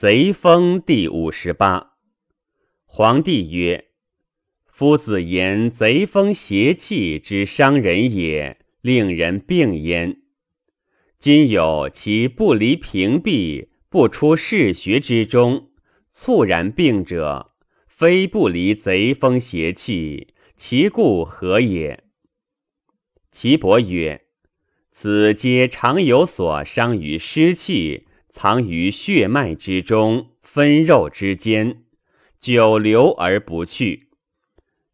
贼风第五十八。皇帝曰：“夫子言贼风邪气之伤人也，令人病焉。今有其不离屏蔽，不出嗜学之中，猝然病者，非不离贼风邪气，其故何也？”岐伯曰：“此皆常有所伤于湿气。”藏于血脉之中，分肉之间，久留而不去。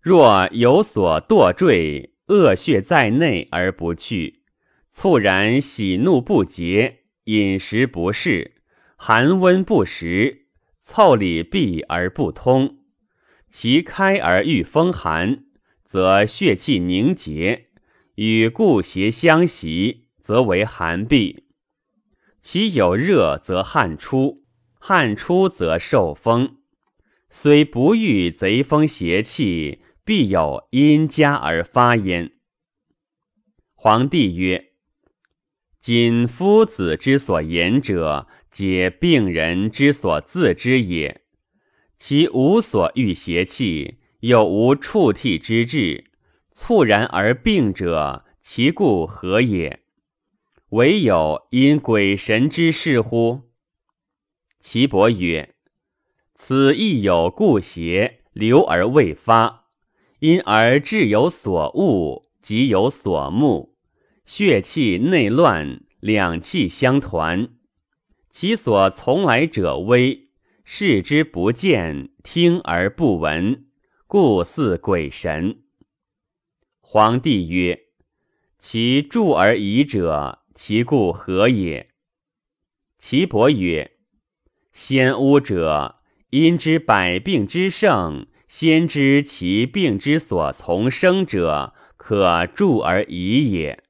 若有所堕坠，恶血在内而不去，猝然喜怒不节，饮食不适，寒温不食，凑里闭而不通，其开而遇风寒，则血气凝结，与故邪相袭，则为寒痹。其有热则汗出，汗出则受风。虽不遇贼风邪气，必有因加而发焉。皇帝曰：“今夫子之所言者，皆病人之所自知也。其无所欲邪气，又无触涕之志，猝然而病者，其故何也？”唯有因鬼神之事乎？岐伯曰：“此亦有故邪，留而未发，因而志有所悟，即有所目，血气内乱，两气相团，其所从来者微，视之不见，听而不闻，故似鬼神。”皇帝曰：“其助而已者。”其故何也？岐伯曰：“先巫者，因知百病之盛，先知其病之所从生者，可助而已也。”